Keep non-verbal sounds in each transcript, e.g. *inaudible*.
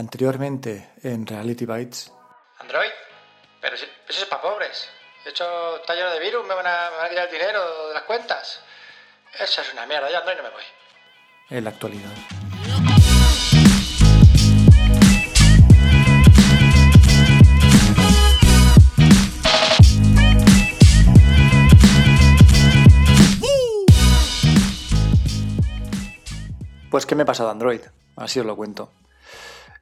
Anteriormente en Reality Bytes. ¿Android? Pero si, eso es para pobres. De hecho, está lleno de virus, me van, a, me van a quitar el dinero de las cuentas. Eso es una mierda, ya Android no me voy. En la actualidad. Pues ¿qué me ha pasado Android? Así os lo cuento.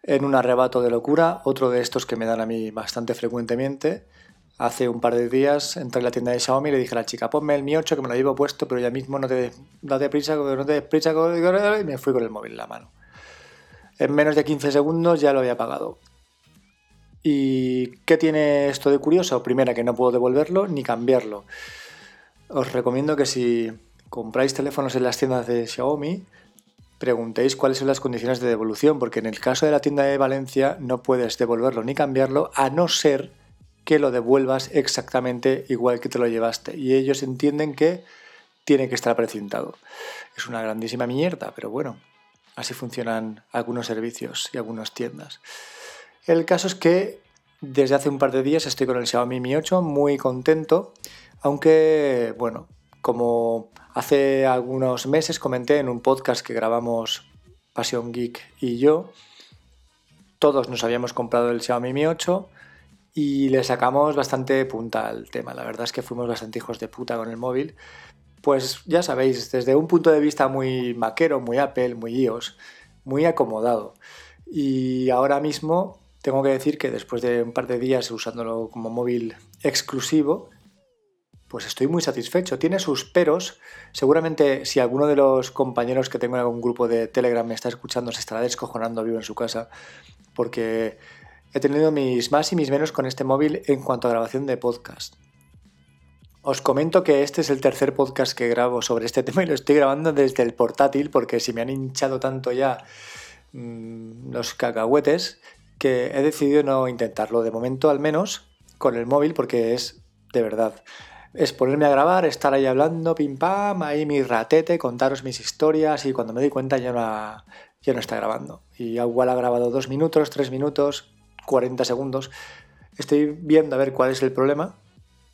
En un arrebato de locura, otro de estos que me dan a mí bastante frecuentemente, hace un par de días entré en la tienda de Xiaomi y le dije a la chica, ponme el Mi 8 que me lo llevo puesto, pero ya mismo no te date prisa, no te prisa, y me fui con el móvil en la mano. En menos de 15 segundos ya lo había pagado. ¿Y qué tiene esto de curioso? Primera, que no puedo devolverlo ni cambiarlo. Os recomiendo que si compráis teléfonos en las tiendas de Xiaomi, preguntéis cuáles son las condiciones de devolución, porque en el caso de la tienda de Valencia no puedes devolverlo ni cambiarlo, a no ser que lo devuelvas exactamente igual que te lo llevaste. Y ellos entienden que tiene que estar precintado. Es una grandísima mierda, pero bueno, así funcionan algunos servicios y algunas tiendas. El caso es que desde hace un par de días estoy con el Xiaomi Mi 8 muy contento, aunque bueno, como Hace algunos meses comenté en un podcast que grabamos Passion Geek y yo, todos nos habíamos comprado el Xiaomi Mi 8 y le sacamos bastante punta al tema. La verdad es que fuimos bastante hijos de puta con el móvil. Pues ya sabéis, desde un punto de vista muy maquero, muy Apple, muy iOS, muy acomodado. Y ahora mismo tengo que decir que después de un par de días usándolo como móvil exclusivo, pues estoy muy satisfecho. Tiene sus peros. Seguramente si alguno de los compañeros que tengo en algún grupo de Telegram me está escuchando se estará descojonando vivo en su casa porque he tenido mis más y mis menos con este móvil en cuanto a grabación de podcast. Os comento que este es el tercer podcast que grabo sobre este *laughs* tema y lo estoy grabando desde el portátil porque si me han hinchado tanto ya mmm, los cacahuetes que he decidido no intentarlo de momento al menos con el móvil porque es de verdad es ponerme a grabar, estar ahí hablando, pim pam, ahí mi ratete, contaros mis historias y cuando me doy cuenta ya no, ya no está grabando. Y igual ha grabado dos minutos, tres minutos, 40 segundos. Estoy viendo a ver cuál es el problema,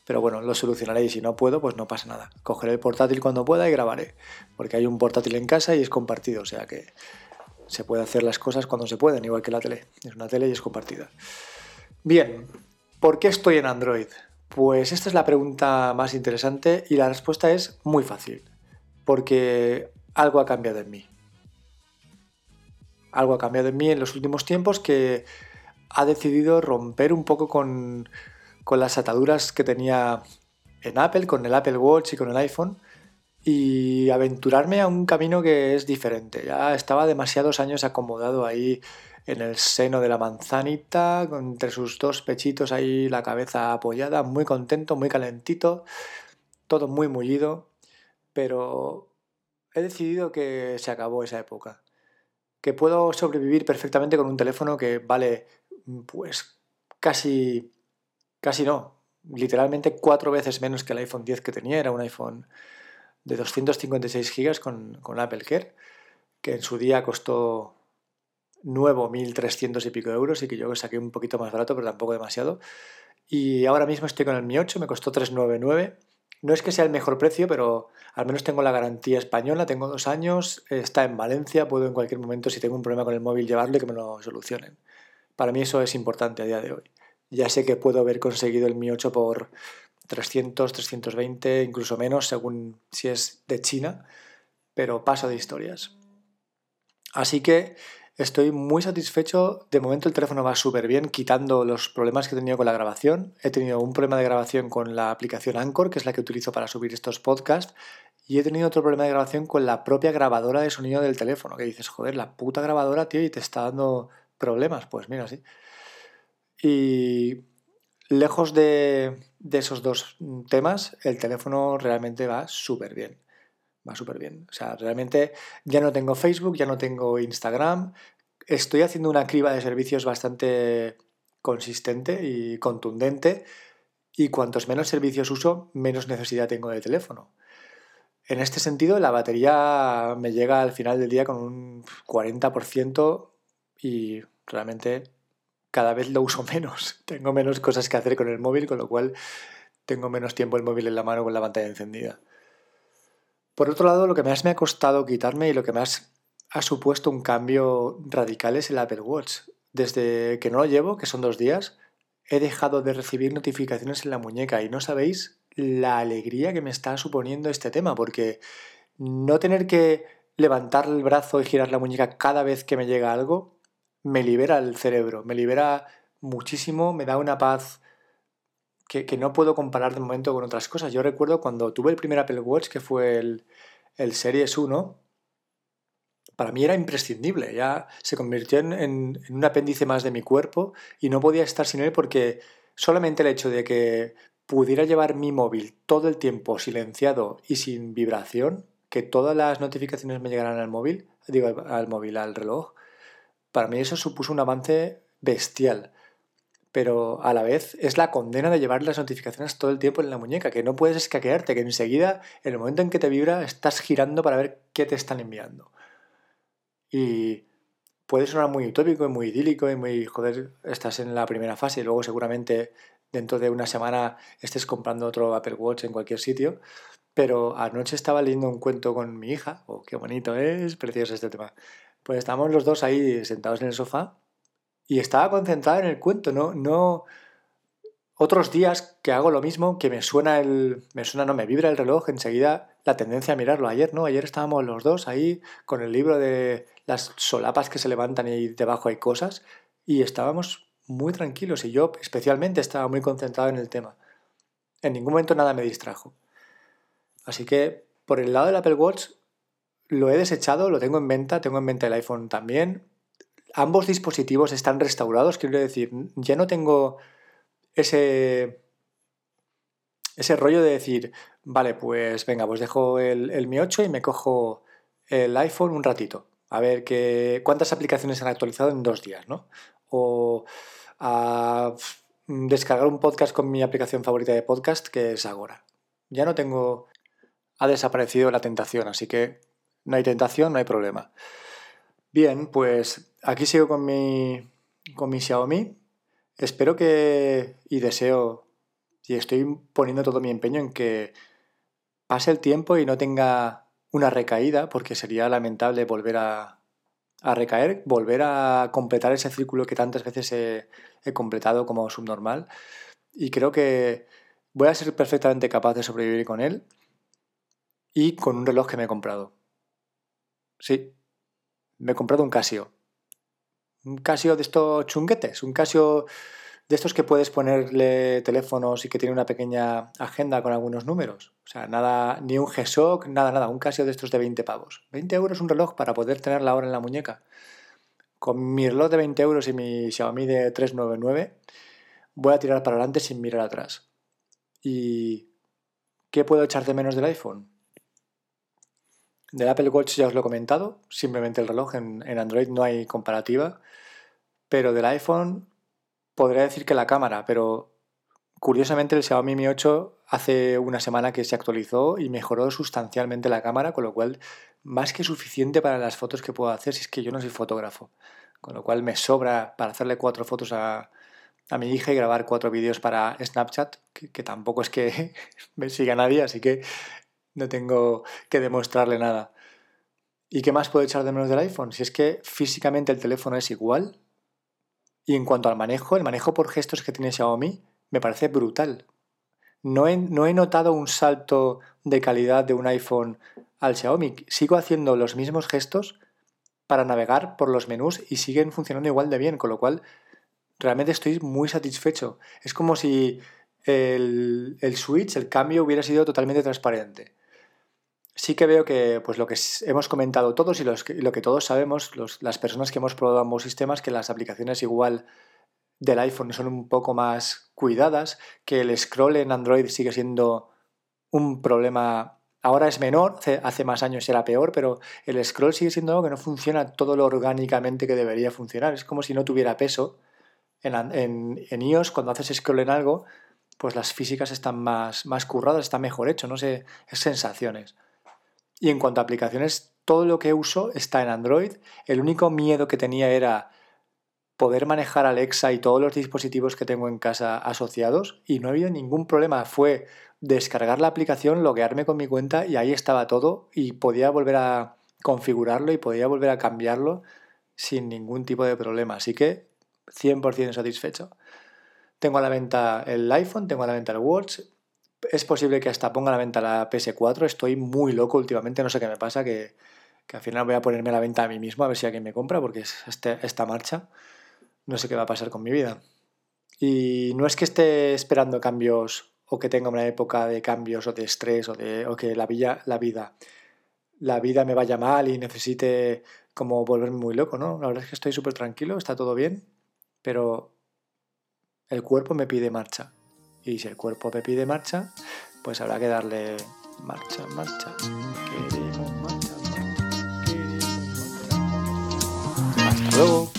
pero bueno, lo solucionaré y si no puedo, pues no pasa nada. Cogeré el portátil cuando pueda y grabaré, porque hay un portátil en casa y es compartido, o sea que se puede hacer las cosas cuando se pueden, igual que la tele. Es una tele y es compartida. Bien, ¿por qué estoy en Android? Pues esta es la pregunta más interesante y la respuesta es muy fácil, porque algo ha cambiado en mí. Algo ha cambiado en mí en los últimos tiempos que ha decidido romper un poco con, las ataduras que tenía en Apple, con el Apple Watch y con el iPhone, y aventurarme a un camino que es diferente. Ya estaba demasiados años acomodado ahí en el seno de la manzanita, entre sus dos pechitos ahí la cabeza apoyada, muy contento, muy calentito, todo muy mullido, pero he decidido que se acabó esa época, que puedo sobrevivir perfectamente con un teléfono que vale pues casi, casi no, literalmente cuatro veces menos que el iPhone 10 que tenía, era un iPhone de 256 GB con, con Apple Care, que en su día costó nuevo 1.300 y pico euros y que yo saqué un poquito más barato, pero tampoco demasiado. Y ahora mismo estoy con el Mi 8, me costó 399. No es que sea el mejor precio, pero al menos tengo la garantía española, tengo dos años, está en Valencia, puedo en cualquier momento, si tengo un problema con el móvil, llevarlo y que me lo solucionen. Para mí eso es importante a día de hoy. Ya sé que puedo haber conseguido el Mi 8 por 300, 320, incluso menos, según si es de China, pero paso de historias. Así que Estoy muy satisfecho. De momento el teléfono va súper bien, quitando los problemas que he tenido con la grabación. He tenido un problema de grabación con la aplicación Anchor, que es la que utilizo para subir estos podcasts. Y he tenido otro problema de grabación con la propia grabadora de sonido del teléfono, que dices, joder, la puta grabadora, tío, y te está dando problemas. Pues mira, sí. Y lejos de, esos dos temas, el teléfono realmente va súper bien va súper bien. O sea, realmente ya no tengo Facebook, ya no tengo Instagram. Estoy haciendo una criba de servicios bastante consistente y contundente. Y cuantos menos servicios uso, menos necesidad tengo de teléfono. En este sentido, la batería me llega al final del día con un 40% y realmente cada vez lo uso *laughs* menos. Tengo menos cosas que hacer con el móvil, con lo cual tengo menos tiempo el móvil en la mano con la pantalla encendida. Por otro lado, lo que más me ha costado quitarme y lo que más ha supuesto un cambio radical es el Apple Watch. Desde que no lo llevo, que son dos días, he dejado de recibir notificaciones en la muñeca y no sabéis la alegría que me está suponiendo este tema, porque no tener que levantar el brazo y girar la muñeca cada vez que me llega algo me libera el cerebro, me libera muchísimo, me da una paz que, no puedo comparar de momento con otras cosas. Yo recuerdo cuando tuve el primer Apple Watch, que fue el, el Series 1, para mí era imprescindible, ya se convirtió en, en, un apéndice más de mi cuerpo y no podía estar sin él porque solamente el hecho de que pudiera llevar mi móvil todo el tiempo silenciado y sin vibración, que todas las notificaciones me llegaran al móvil, digo al móvil, al reloj, para mí eso supuso un avance bestial. Pero a la vez es la condena de llevar las notificaciones todo el tiempo en la muñeca, que no puedes escaquearte, que enseguida, en el momento en que te vibra, estás girando para ver qué te están enviando. Y puede sonar muy utópico y muy idílico y muy, joder, estás en la primera fase y luego seguramente dentro de una semana estés comprando otro Apple Watch en cualquier sitio. Pero anoche estaba leyendo un cuento con mi hija, oh, qué bonito es, precioso este tema. Pues estábamos los dos ahí sentados en el sofá y estaba concentrada en el cuento, no, no. Otros días que hago lo mismo, que me suena el. me suena, no, me vibra el reloj, enseguida la tendencia a mirarlo. Ayer, ¿no? Ayer estábamos los dos ahí con el libro de las solapas que se levantan y debajo hay cosas, y estábamos muy tranquilos, y yo especialmente estaba muy concentrado en el tema. En ningún momento nada me distrajo. Así que por el lado del Apple Watch lo he desechado, lo tengo en venta, tengo en venta el iPhone también. Ambos dispositivos están restaurados, quiero decir, ya no tengo ese, ese rollo de decir, vale, pues venga, pues dejo el, el Mi 8 y me cojo el iPhone un ratito. A ver qué, cuántas aplicaciones han actualizado en dos días, ¿no? O a descargar un podcast con mi aplicación favorita de podcast, que es Agora. Ya no tengo ha desaparecido la tentación, así que no hay tentación, no hay problema. Bien, pues aquí sigo con mi, con mi Xiaomi. Espero que y deseo y estoy poniendo todo mi empeño en que pase el tiempo y no tenga una recaída, porque sería lamentable volver a, a recaer, volver a completar ese círculo que tantas veces he, he completado como subnormal. Y creo que voy a ser perfectamente capaz de sobrevivir con él y con un reloj que me he comprado. Sí, me he comprado un Casio. Un Casio de estos chunguetes, un Casio de estos que puedes ponerle teléfonos y que tiene una pequeña agenda con algunos números. O sea, nada, ni un G-Shock, nada, nada, un Casio de estos de 20 pavos. 20 euros un reloj para poder tener la hora en la muñeca. Con mi reloj de 20 euros y mi Xiaomi de 399 voy a tirar para adelante sin mirar atrás. ¿Y qué puedo echar de menos del iPhone? Del Apple Watch ya os lo he comentado, simplemente el reloj, en, Android no hay comparativa, pero del iPhone podría decir que la cámara, pero curiosamente el Xiaomi Mi 8 hace una semana que se actualizó y mejoró sustancialmente la cámara, con lo cual más que suficiente para las fotos que puedo hacer si es que yo no soy fotógrafo. Con lo cual me sobra para hacerle cuatro fotos a, mi hija y grabar cuatro vídeos para Snapchat, que tampoco es que *laughs* me siga nadie, así que no tengo que demostrarle nada. ¿Y qué más puedo echar de menos del iPhone? Si es que físicamente el teléfono es igual. Y en cuanto al manejo, el manejo por gestos que tiene Xiaomi me parece brutal. No he, no he notado un salto de calidad de un iPhone al Xiaomi. Sigo haciendo los mismos gestos para navegar por los menús y siguen funcionando igual de bien, con lo cual realmente estoy muy satisfecho. Es como si el, el switch, el cambio hubiera sido totalmente transparente sí que veo que pues lo que hemos comentado todos y, lo que todos sabemos, las personas que hemos probado ambos sistemas, que las aplicaciones igual del iPhone son un poco más cuidadas, que el scroll en Android sigue siendo un problema, ahora es menor, hace más años era peor, pero el scroll sigue siendo algo que no funciona todo lo orgánicamente que debería funcionar, es como si no tuviera peso. En iOS, cuando haces scroll en algo, pues las físicas están más, más curradas, está mejor hecho, no sé, es sensaciones. Y en cuanto a aplicaciones, todo lo que uso está en Android. El único miedo que tenía era poder manejar Alexa y todos los dispositivos que tengo en casa asociados y no ha habido ningún problema. Fue descargar la aplicación, loguearme con mi cuenta y ahí estaba todo y podía volver a configurarlo y podía volver a cambiarlo sin ningún tipo de problema. Así que 100% satisfecho. Tengo a la venta el iPhone, tengo a la venta el Watch. Es posible que hasta ponga a la venta la PS4. Estoy muy loco últimamente, no sé qué me pasa, que, al final voy a ponerme a la venta a mí mismo a ver si alguien me compra, porque es este, esta marcha. No sé qué va a pasar con mi vida. Y no es que esté esperando cambios o que tenga una época de cambios o de estrés o, de, o que la vida, la vida la vida me vaya mal y necesite como volverme muy loco, ¿no? La verdad es que estoy súper tranquilo, está todo bien, pero el cuerpo me pide marcha. Y si el cuerpo me pide marcha, pues habrá que darle marcha, marcha. Queremos marcha, marcha. Queremos marcha. Hasta luego.